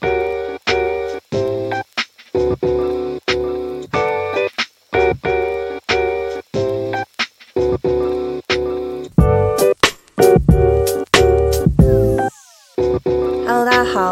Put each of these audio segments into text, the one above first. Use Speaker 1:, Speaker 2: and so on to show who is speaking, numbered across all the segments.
Speaker 1: Thank you.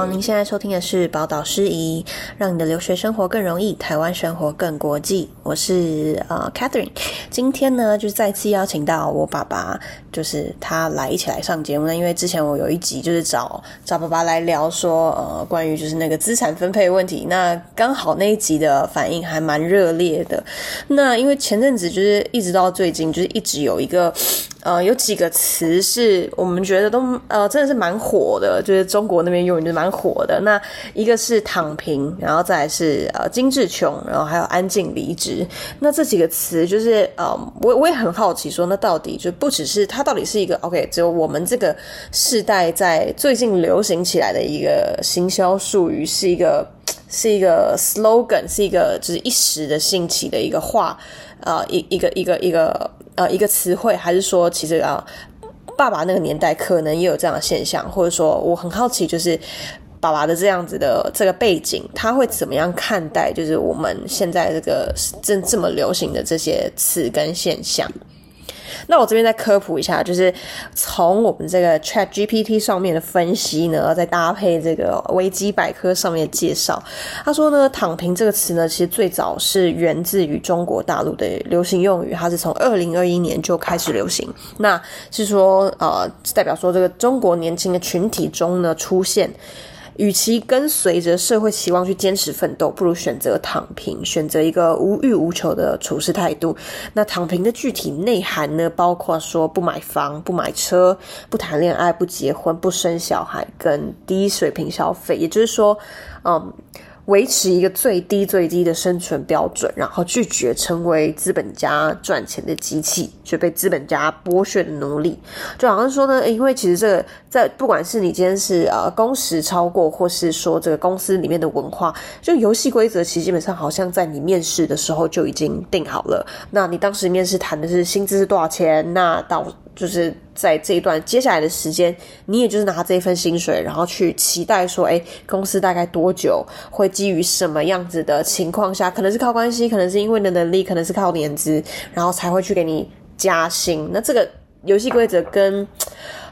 Speaker 1: 您现在收听的是宝岛诗仪，让你的留学生活更容易，台湾生活更国际。我是呃 Catherine，今天呢就再次邀请到我爸爸，就是他来一起来上节目呢。因为之前我有一集就是找找爸爸来聊说呃关于就是那个资产分配问题，那刚好那一集的反应还蛮热烈的。那因为前阵子就是一直到最近就是一直有一个。呃，有几个词是我们觉得都呃真的是蛮火的，就是中国那边用语就蛮火的。那一个是躺平，然后再是呃精致穷，然后还有安静离职。那这几个词就是呃，我我也很好奇说，那到底就不只是它到底是一个 OK，只有我们这个世代在最近流行起来的一个行销术语，是一个是一个 slogan，是一个就是一时的兴起的一个话，呃，一一个一个一个。呃，一个词汇，还是说，其实啊，爸爸那个年代可能也有这样的现象，或者说，我很好奇，就是爸爸的这样子的这个背景，他会怎么样看待，就是我们现在这个正这么流行的这些词跟现象。那我这边再科普一下，就是从我们这个 Chat GPT 上面的分析呢，再搭配这个维基百科上面的介绍，他说呢，“躺平”这个词呢，其实最早是源自于中国大陆的流行用语，它是从二零二一年就开始流行。那是说，呃，代表说这个中国年轻的群体中呢，出现。与其跟随着社会期望去坚持奋斗，不如选择躺平，选择一个无欲无求的处事态度。那躺平的具体内涵呢，包括说不买房、不买车、不谈恋爱、不结婚、不生小孩，跟低水平消费。也就是说，嗯。维持一个最低最低的生存标准，然后拒绝成为资本家赚钱的机器，却被资本家剥削的奴隶。就好像说呢，因为其实这个在不管是你今天是呃工时超过，或是说这个公司里面的文化，就游戏规则其实基本上好像在你面试的时候就已经定好了。那你当时面试谈的是薪资是多少钱？那到就是在这一段接下来的时间，你也就是拿这一份薪水，然后去期待说，哎，公司大概多久会基于什么样子的情况下，可能是靠关系，可能是因为你的能力，可能是靠年资，然后才会去给你加薪。那这个游戏规则跟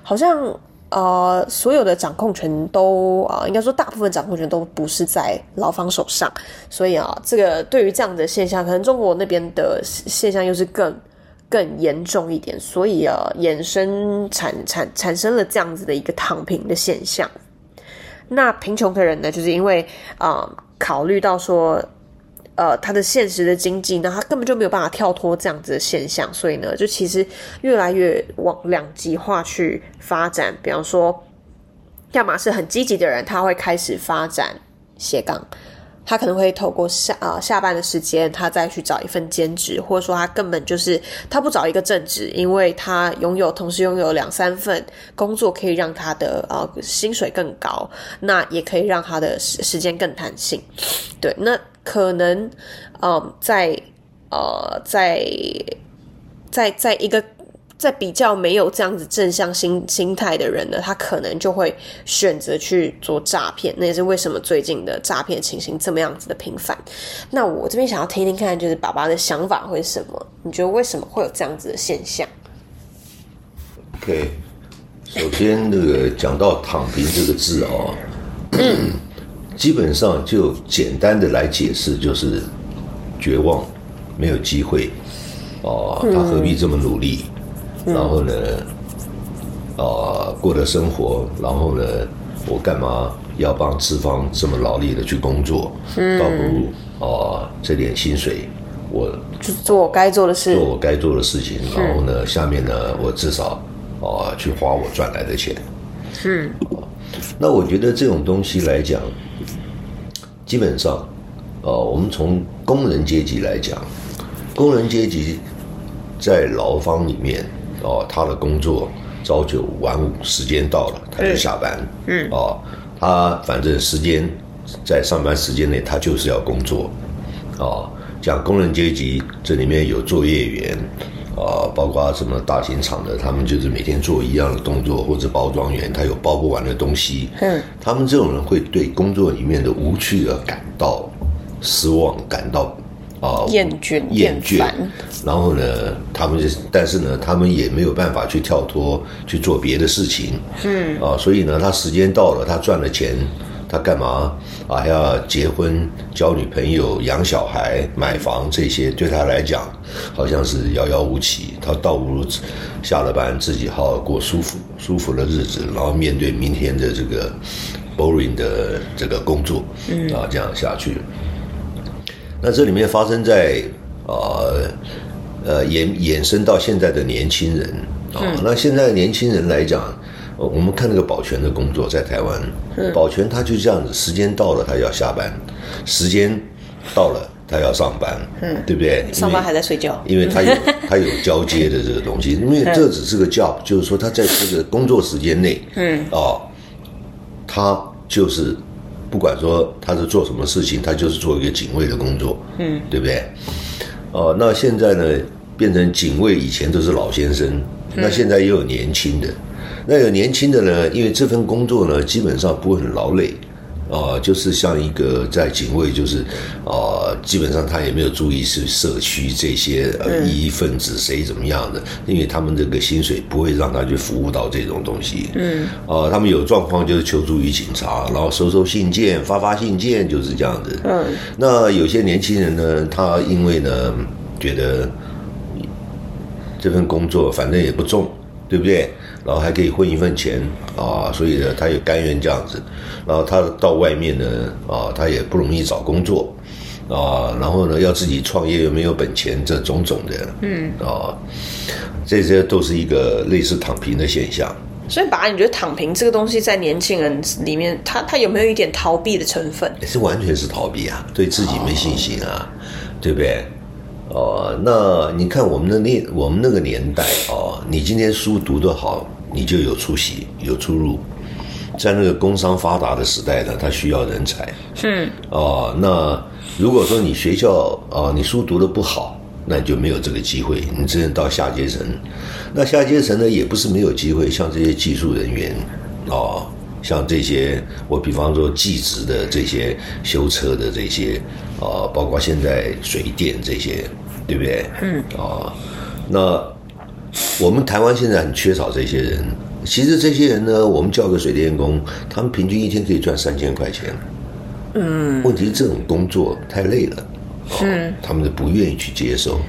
Speaker 1: 好像呃所有的掌控权都啊、应该说大部分掌控权都不是在劳方手上，所以啊，这个对于这样的现象，可能中国那边的现象又是更。更严重一点，所以啊，衍生产产产生了这样子的一个躺平的现象。那贫穷的人呢，就是因为啊、考虑到说，呃，他的现实的经济，那他根本就没有办法跳脱这样子的现象，所以呢，就其实越来越往两极化去发展。比方说，要么是很积极的人，他会开始发展斜杠。他可能会透过下啊、下班的时间，他再去找一份兼职，或者说他根本就是他不找一个正职，因为他拥有同时拥有两三份工作，可以让他的呃薪水更高，那也可以让他的时时间更弹性。对，那可能嗯、在呃在在在一个。在比较没有这样子正向心心态的人呢，他可能就会选择去做诈骗。那也是为什么最近的诈骗情形这么样子的频繁。那我这边想要听听看，就是爸爸的想法会是什么？你觉得为什么会有这样子的现象
Speaker 2: ？OK，首先那个讲到“躺平”这个字啊、哦，基本上就简单的来解释，就是绝望，没有机会哦，他何必这么努力？然后呢，啊、呃，过的生活，然后呢，我干嘛要帮资方这么劳力的去工作？嗯，倒不如啊、呃，这点薪水，我
Speaker 1: 就做我该做的事，
Speaker 2: 做我该做的事情。然后呢，下面呢，我至少啊、呃，去花我赚来的钱。嗯，那我觉得这种东西来讲，基本上，啊、呃，我们从工人阶级来讲，工人阶级在劳方里面。哦，他的工作朝九晚五，时间到了他就下班。嗯，哦，他反正时间在上班时间内，他就是要工作。哦，像工人阶级，这里面有作业员，啊，包括什么大型厂的，他们就是每天做一样的动作，或者包装员他有包不完的东西，嗯，他们这种人会对工作里面的无趣而感到失望，感到啊
Speaker 1: 厌倦、厌倦，
Speaker 2: 然后呢，他们就但是呢，他们也没有办法去跳脱去做别的事情，嗯，啊，所以呢，他时间到了，他赚了钱。他干嘛啊？还要结婚、交女朋友、养小孩、买房，这些对他来讲好像是遥遥无期。他倒不如下了班自己好好过舒服、舒服的日子，然后面对明天的这个 boring 的这个工作，嗯啊，这样下去。那这里面发生在啊呃衍衍生到现在的年轻人。啊，那现在的年轻人来讲。我们看那个保全的工作，在台湾，保全他就这样子，时间到了他要下班，时间到了他要上班，嗯，对不对？
Speaker 1: 上班还在睡觉，
Speaker 2: 因为他有他有交接的这个东西，因为这只是个 job，就是说他在这个工作时间内，嗯，哦，他就是不管说他是做什么事情，他就是做一个警卫的工作，嗯，对不对？哦，那现在呢，变成警卫，以前都是老先生，那现在也有年轻的。那有年轻的呢，因为这份工作呢，基本上不会很劳累，啊、呃，就是像一个在警卫，就是啊、呃，基本上他也没有注意是社区这些呃异议分子谁怎么样的，因为他们这个薪水不会让他去服务到这种东西，嗯，啊、呃，他们有状况就是求助于警察，然后收收信件，发发信件，就是这样子，嗯，那有些年轻人呢，他因为呢觉得这份工作反正也不重，对不对？然后还可以混一份钱啊，所以呢，他也甘愿这样子。然后他到外面呢，啊，他也不容易找工作啊。然后呢，要自己创业又没有本钱，这种种的，嗯啊，这些都是一个类似躺平的现象。
Speaker 1: 所以，爸，你觉得躺平这个东西在年轻人里面，他他有没有一点逃避的成分？
Speaker 2: 也是完全是逃避啊，对自己没信心啊，哦、对不对？哦，那你看我们的那我们那个年代哦，你今天书读得好，你就有出息有出路，在那个工商发达的时代呢，他需要人才。是。哦，那如果说你学校啊，你书读得不好，那你就没有这个机会，你只能到下阶层。那下阶层呢，也不是没有机会，像这些技术人员，哦，像这些我比方说技职的这些修车的这些，啊，包括现在水电这些。对不对？嗯啊，那我们台湾现在很缺少这些人。其实这些人呢，我们叫个水电工，他们平均一天可以赚三千块钱。嗯，问题是这种工作太累了，嗯，他们就不愿意去接受。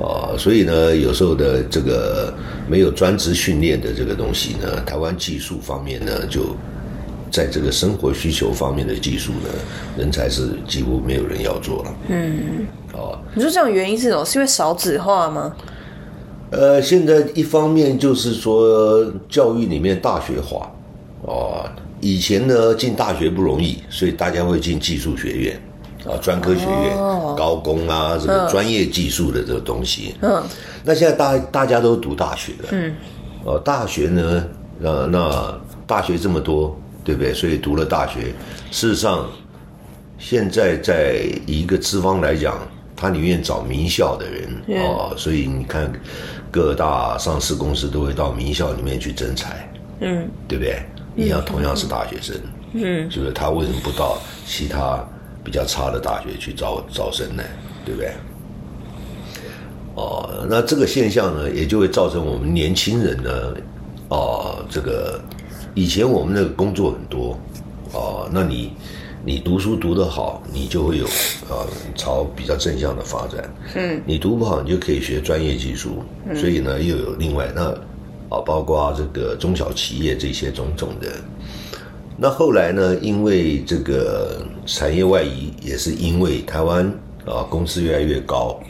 Speaker 2: 啊，所以呢，有时候的这个没有专职训练的这个东西呢，台湾技术方面呢，就在这个生活需求方面的技术呢，人才是几乎没有人要做了。嗯。哦，
Speaker 1: 你说这种原因是什么？是因为少子化吗？
Speaker 2: 呃，现在一方面就是说教育里面大学化，哦，以前呢进大学不容易，所以大家会进技术学院啊、专科学院、哦、高工啊，什么专业技术的这个东西。嗯，那现在大大家都读大学了，嗯，哦，大学呢，呃，那大学这么多，对不对？所以读了大学，事实上，现在在一个资方来讲。他宁愿找名校的人啊、哦，所以你看，各大上市公司都会到名校里面去征才，嗯，对不对？你要同样是大学生，嗯，就是他为什么不到其他比较差的大学去招招生呢？对不对？哦，那这个现象呢，也就会造成我们年轻人呢，哦，这个以前我们那个工作很多，哦，那你。你读书读得好，你就会有啊朝比较正向的发展。嗯，你读不好，你就可以学专业技术。嗯，所以呢，又有另外那啊，包括这个中小企业这些种种的。那后来呢，因为这个产业外移，也是因为台湾啊工资越来越高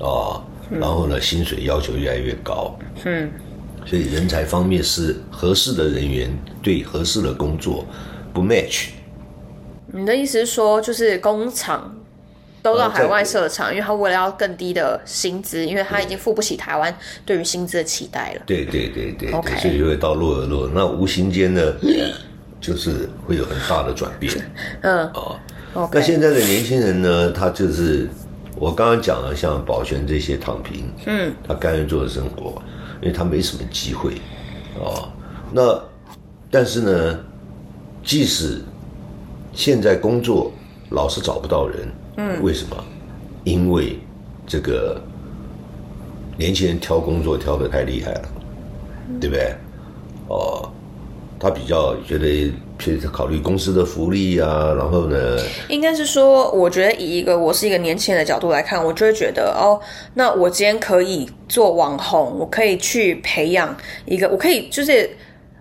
Speaker 2: 啊，然后呢薪水要求越来越高。嗯，所以人才方面是合适的人员对合适的工作不 match。
Speaker 1: 你的意思是说，就是工厂都到海外设厂，因为他为了要更低的薪资，因为他已经付不起台湾对于薪资的期待了。
Speaker 2: 对对对对，Okay. 所以就会到落而落。那无形间呢，就是会有很大的转变。嗯，哦，Okay. 那现在的年轻人呢，他就是我刚刚讲了，像宝璇这些躺平，嗯，他甘愿做的生活，因为他没什么机会，啊，那但是呢，即使现在工作老是找不到人，嗯，为什么？因为这个年轻人挑工作挑的太厉害了，对不对？哦，他比较觉得。去考虑公司的福利啊，然后呢？
Speaker 1: 应该是说，我觉得以一个我是一个年轻人的角度来看，我就会觉得哦，那我今天可以做网红，我可以去培养一个，我可以就是。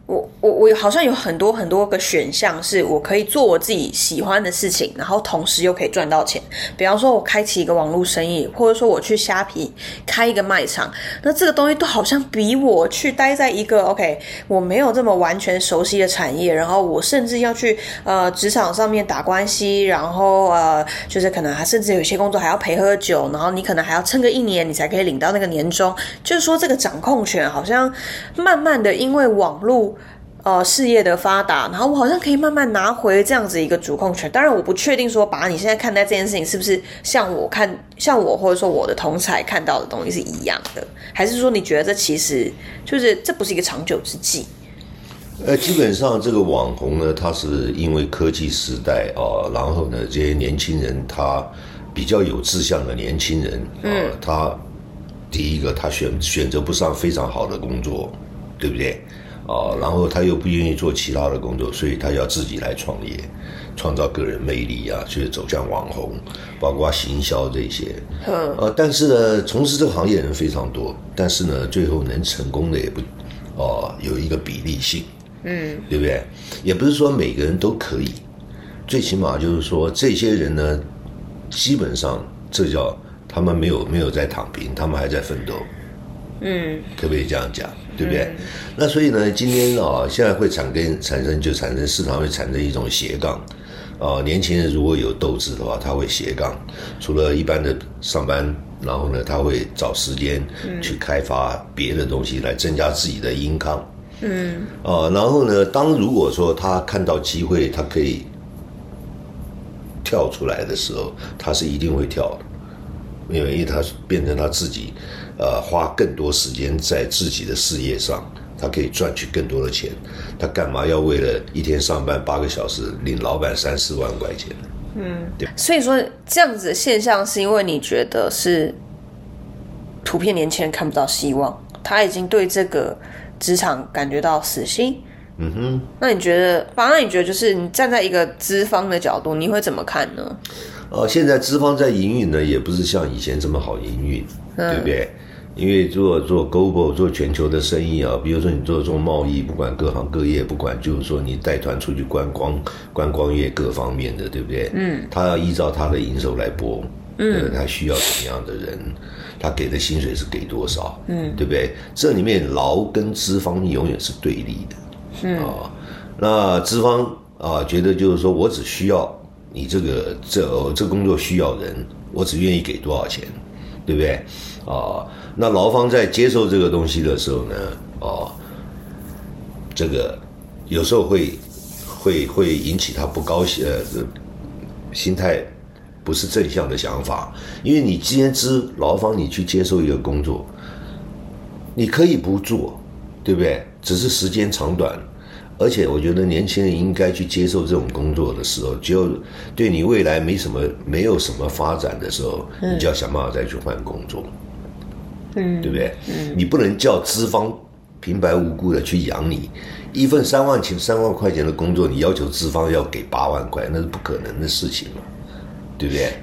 Speaker 1: 我我我好像有很多很多个选项，是我可以做我自己喜欢的事情，然后同时又可以赚到钱。比方说，我开启一个网络生意，或者说我去虾皮开一个卖场，那这个东西都好像比我去待在一个 OK 我没有这么完全熟悉的产业，然后我甚至要去呃职场上面打关系，然后呃就是可能还甚至有些工作还要陪喝酒，然后你可能还要撑个一年，你才可以领到那个年终。就是说，这个掌控权好像慢慢的因为网络。呃，事业的发达，然后我好像可以慢慢拿回这样子一个主控权。当然，我不确定说，把你现在看待这件事情是不是像我看，像我或者说我的同才看到的东西是一样的，还是说你觉得这其实就是这不是一个长久之计？
Speaker 2: 呃，基本上这个网红呢，他是因为科技时代啊、呃，然后呢，这些年轻人他比较有志向的年轻人啊、呃，他第一个他选选择不上非常好的工作，对不对？啊，然后他又不愿意做其他的工作，所以他要自己来创业，创造个人魅力啊，去走向网红，包括行销这些。嗯。呃，但是呢，从事这个行业的人非常多，但是呢，最后能成功的也不，哦、呃，有一个比例性。嗯。对不对？也不是说每个人都可以，最起码就是说，这些人呢，基本上这叫他们没有没有在躺平，他们还在奋斗。嗯。可不可以这样讲？对不对？嗯、那所以呢，今天啊，现在会产生产生就产生市场会产生一种斜杠，啊，年轻人如果有斗志的话，他会斜杠，除了一般的上班，然后呢，他会找时间去开发别的东西来增加自己的 income。嗯。啊，然后呢，当如果说他看到机会，他可以跳出来的时候，他是一定会跳的，因为他变成他自己。呃，花更多时间在自己的事业上，他可以赚取更多的钱。他干嘛要为了一天上班八个小时，领老板三四万块钱？嗯，对。
Speaker 1: 所以说这样子的现象，是因为你觉得是普遍年轻人看不到希望，他已经对这个职场感觉到死心。嗯哼。那你觉得，反正你觉得，就是你站在一个资方的角度，你会怎么看呢？
Speaker 2: 呃，现在资方在营运呢，也不是像以前这么好营运，嗯、对不对？因为做做 global 做全球的生意啊，比如说你做做贸易，不管各行各业，不管就是说你带团出去观光，观光业各方面的，对不对？嗯，他要依照他的营收来拨，嗯，他需要什么样的人，他给的薪水是给多少，嗯，对不对？这里面劳跟资方永远是对立的，是啊，那资方啊觉得就是说我只需要你这个这这工作需要人，我只愿意给多少钱，对不对？啊。那劳方在接受这个东西的时候呢，哦，这个有时候会会会引起他不高兴，呃，心态不是正向的想法。因为你今天知劳方你去接受一个工作，你可以不做，对不对？只是时间长短。而且我觉得年轻人应该去接受这种工作的时候，就对你未来没什么没有什么发展的时候，你就要想办法再去换工作。嗯，对不对？嗯，你不能叫资方平白无故的去养你，一份三万钱、三万块钱的工作，你要求资方要给八万块，那是不可能的事情嘛，对不对？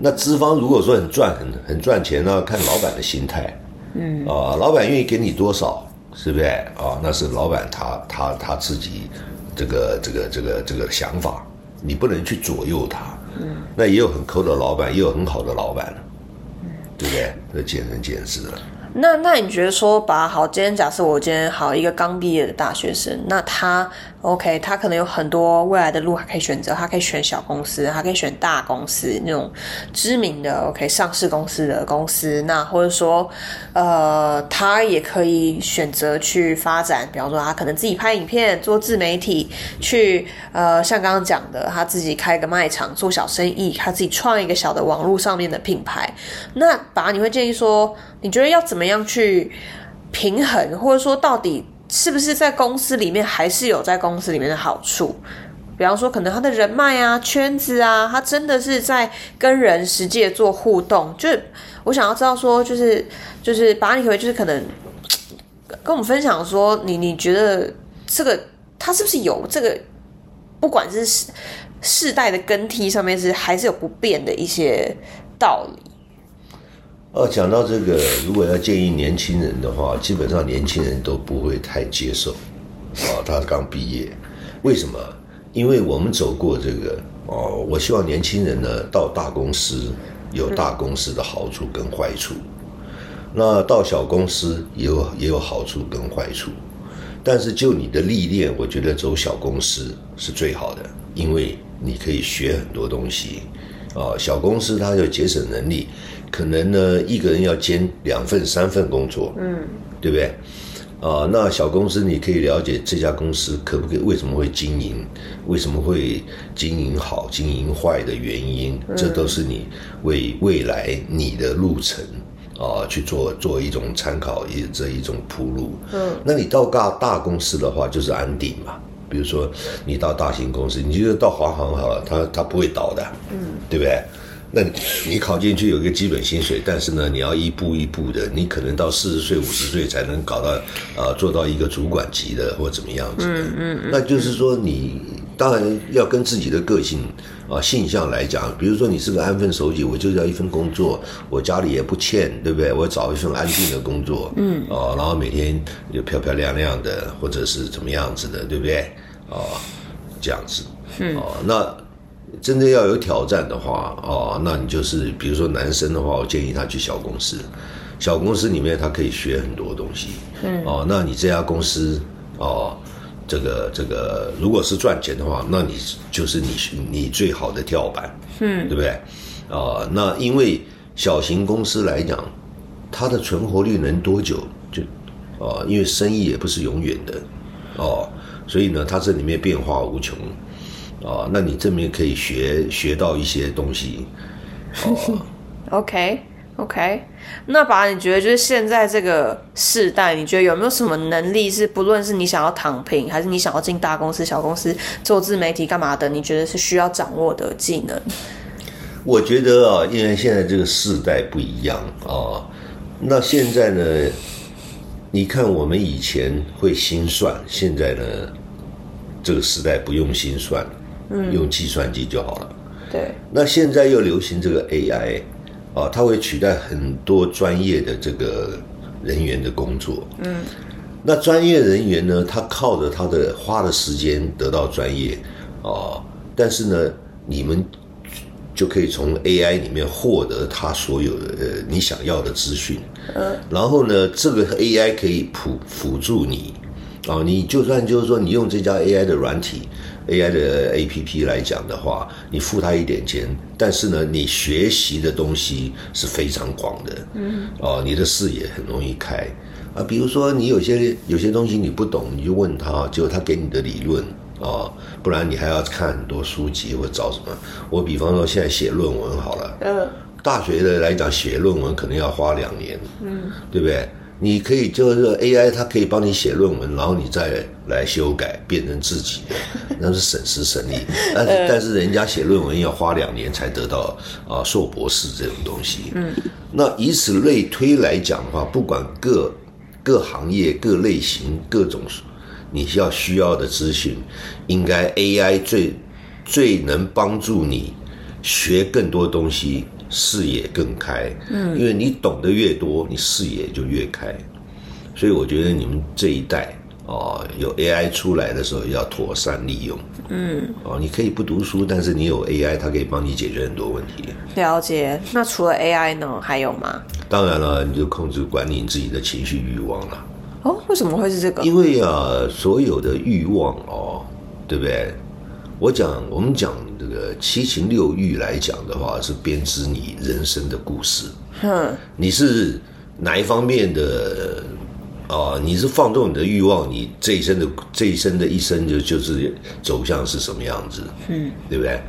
Speaker 2: 那资方如果说很赚、很很赚钱，那要看老板的心态。嗯啊，老板愿意给你多少，是不是？啊，那是老板他他他自己这个这个这个这个想法，你不能去左右他。嗯，那也有很抠的老板，也有很好的老板。对不对？这见仁见智了。
Speaker 1: 那那你觉得说，把好，今天假设我今天好一个刚毕业的大学生，那他 OK，他可能有很多未来的路还可以选择，他可以选小公司，他可以选大公司那种知名的 OK 上市公司的公司，那或者说呃，他也可以选择去发展，比方说他可能自己拍影片做自媒体，去呃像刚刚讲的，他自己开个卖场做小生意，他自己创一个小的网络上面的品牌。那爸，你会建议说，你觉得要怎么样去平衡，或者说到底是不是在公司里面还是有在公司里面的好处？比方说，可能他的人脉啊、圈子啊，他真的是在跟人实际做互动。就是我想要知道说，就是就是把，你可不可以就是可能跟我们分享说，你你觉得这个他是不是有这个，不管是世世代的更替上面是还是有不变的一些道理？
Speaker 2: 哦，讲到这个，如果要建议年轻人的话，基本上年轻人都不会太接受。啊，他刚毕业，为什么？因为我们走过这个，哦，我希望年轻人呢到大公司有大公司的好处跟坏处，那到小公司也有也有好处跟坏处。但是就你的历练，我觉得走小公司是最好的，因为你可以学很多东西。啊，小公司它有节省能力。可能呢，一个人要兼两份、三份工作，嗯，对不对？啊、呃，那小公司你可以了解这家公司可不可以，为什么会经营，为什么会经营好、经营坏的原因，这都是你为未来你的路程啊、呃、去做做一种参考，一这一种铺路。嗯，那你到大大公司的话，就是安定嘛。比如说你到大型公司，你觉得到华航好了，它它不会倒的，嗯，对不对？那你考进去有一个基本薪水，但是呢，你要一步一步的，你可能到四十岁、五十岁才能搞到，呃，做到一个主管级的或怎么样子的。嗯嗯，嗯。那就是说，你当然要跟自己的个性啊、性向来讲，比如说你是个安分守己，我就要一份工作，我家里也不欠，对不对？我找一份安定的工作，嗯，哦，然后每天就漂漂亮亮的，或者是怎么样子的，对不对？哦，这样子，嗯，哦，那。真的要有挑战的话，哦，那你就是比如说男生的话，我建议他去小公司，小公司里面他可以学很多东西，嗯，哦，那你这家公司，哦，这个这个如果是赚钱的话，那你就是你你最好的跳板，嗯，对不对？啊、哦，那因为小型公司来讲，它的存活率能多久？就，哦，因为生意也不是永远的，哦，所以呢，它这里面变化无穷。哦，那你这边可以学学到一些东西。哦、
Speaker 1: OK OK，那把，你觉得就是现在这个世代，你觉得有没有什么能力是不论是你想要躺平，还是你想要进大公司、小公司做自媒体干嘛的？你觉得是需要掌握的技能？
Speaker 2: 我觉得啊，因为现在这个世代不一样啊。那现在呢，你看我们以前会心算，现在呢，这个时代不用心算。用计算机就好了。对。那现在又流行这个 AI，啊，它会取代很多专业的这个人员的工作。嗯。那专业人员呢，他靠着他的花的时间得到专业，啊，但是呢，你们就可以从 AI 里面获得他所有的呃你想要的资讯。嗯。然后呢，这个 AI 可以辅辅助你，哦，你就算就是说你用这家 AI 的软体。AI 的 APP 来讲的话，你付他一点钱，但是呢，你学习的东西是非常广的，嗯，哦，你的视野很容易开啊。比如说，你有些有些东西你不懂，你就问他，就他给你的理论哦，不然你还要看很多书籍或找什么。我比方说，现在写论文好了，嗯，大学的来讲写论文可能要花两年，嗯，对不对？你可以就是 AI，它可以帮你写论文，然后你再来修改，变成自己的，那是省时省力。但是但是人家写论文要花两年才得到啊硕博士这种东西。嗯，那以此类推来讲的话，不管各各行业、各类型、各种你需要需要的资讯，应该 AI 最最能帮助你学更多东西。视野更开，嗯，因为你懂得越多，你视野就越开，所以我觉得你们这一代哦，有 AI 出来的时候要妥善利用，嗯，哦，你可以不读书，但是你有 AI，它可以帮你解决很多问题。
Speaker 1: 了解。那除了 AI 呢，还有吗？
Speaker 2: 当然了，你就控制管理你自己的情绪欲望了。
Speaker 1: 哦，为什么会是这个？
Speaker 2: 因为啊，所有的欲望哦，对不对？我讲，我们讲这个七情六欲来讲的话，是编织你人生的故事。嗯，你是哪一方面的？啊，你是放纵你的欲望，你这一生的这一生的一生就就是走向是什么样子？嗯，对不对？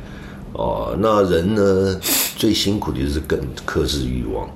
Speaker 2: 哦，那人呢，最辛苦的就是跟克制欲望。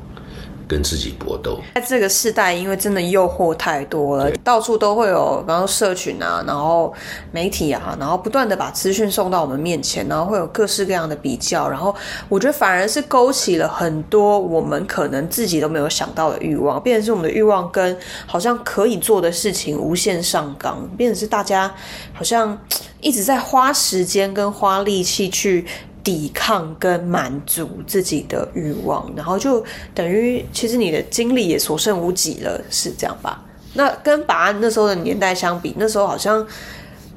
Speaker 2: 跟自己搏斗，
Speaker 1: 在这个时代，因为真的诱惑太多了，到处都会有，然后社群啊，然后媒体啊，然后不断的把资讯送到我们面前，然后会有各式各样的比较，然后我觉得反而是勾起了很多我们可能自己都没有想到的欲望，变成是我们的欲望跟好像可以做的事情无限上纲，变成是大家好像一直在花时间跟花力气去。抵抗跟满足自己的欲望，然后就等于其实你的精力也所剩无几了，是这样吧？那跟把安那时候的年代相比，那时候好像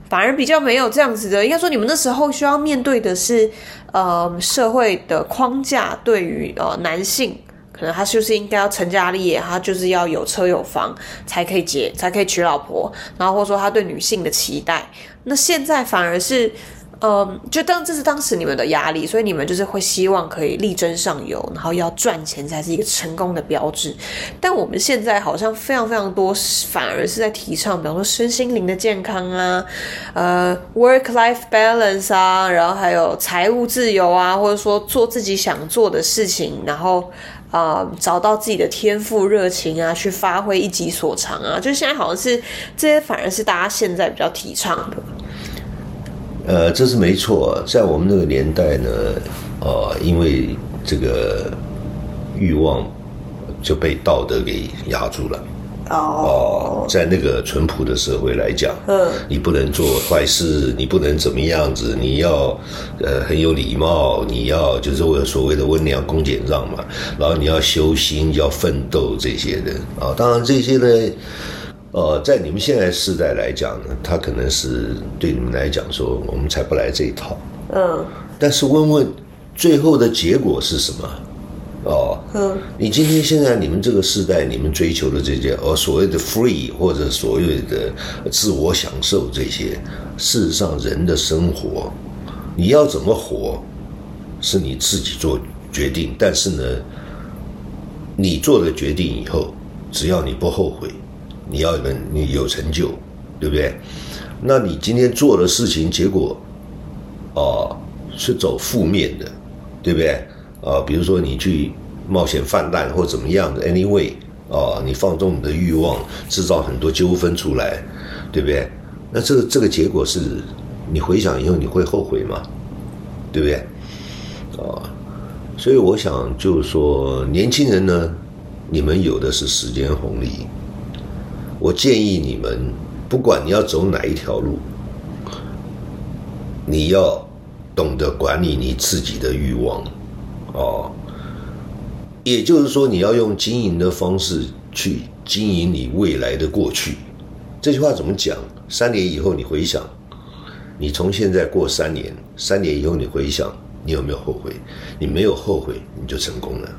Speaker 1: 反而比较没有这样子的。应该说，你们那时候需要面对的是，呃，社会的框架对于呃男性，可能他就是应该要成家立业，他就是要有车有房才可以结，才可以娶老婆，然后或者说他对女性的期待。那现在反而是。嗯，就当这是当时你们的压力，所以你们就是会希望可以力争上游，然后要赚钱才是一个成功的标志。但我们现在好像非常非常多，反而是在提倡，比方说身心灵的健康啊，呃，work-life balance 啊，然后还有财务自由啊，或者说做自己想做的事情，然后啊、呃，找到自己的天赋热情啊，去发挥一己所长啊，就现在好像是这些，反而是大家现在比较提倡的。
Speaker 2: 呃，这是没错，在我们那个年代呢，呃，因为这个欲望就被道德给压住了。哦，在那个淳朴的社会来讲，嗯，你不能做坏事，你不能怎么样子，你要呃很有礼貌，你要就是我所谓的温良恭俭让嘛，然后你要修心，要奋斗这些的啊，当然这些呢。呃，在你们现在世代来讲呢，他可能是对你们来讲说，我们才不来这一套。嗯。但是问问，最后的结果是什么？哦。嗯。你今天现在你们这个世代，你们追求的这些，呃，所谓的 free 或者所谓的自我享受这些，事实上人的生活，你要怎么活，是你自己做决定。但是呢，你做了决定以后，只要你不后悔。你要有你有成就，对不对？那你今天做的事情结果，哦，是走负面的，对不对？啊，比如说你去冒险犯难或怎么样的，anyway，哦，你放纵你的欲望，制造很多纠纷出来，对不对？那这个这个结果是，你回想以后你会后悔吗？对不对？啊，所以我想就是说，年轻人呢，你们有的是时间红利。我建议你们，不管你要走哪一条路，你要懂得管理你自己的欲望，哦，也就是说，你要用经营的方式去经营你未来的过去。这句话怎么讲？三年以后你回想，你从现在过三年，三年以后你回想，你有没有后悔？你没有后悔，你就成功了。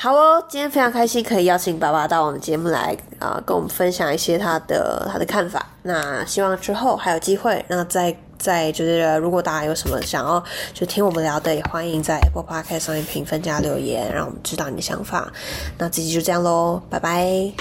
Speaker 1: 好哦，今天非常开心可以邀请爸爸到我们节目来啊、跟我们分享一些他的他的看法。那希望之后还有机会，那再再就是如果大家有什么想要就听我们聊的，也欢迎在 Apple Podcast 上面评分加留言，让我们知道你的想法。那这期就这样喽，拜拜。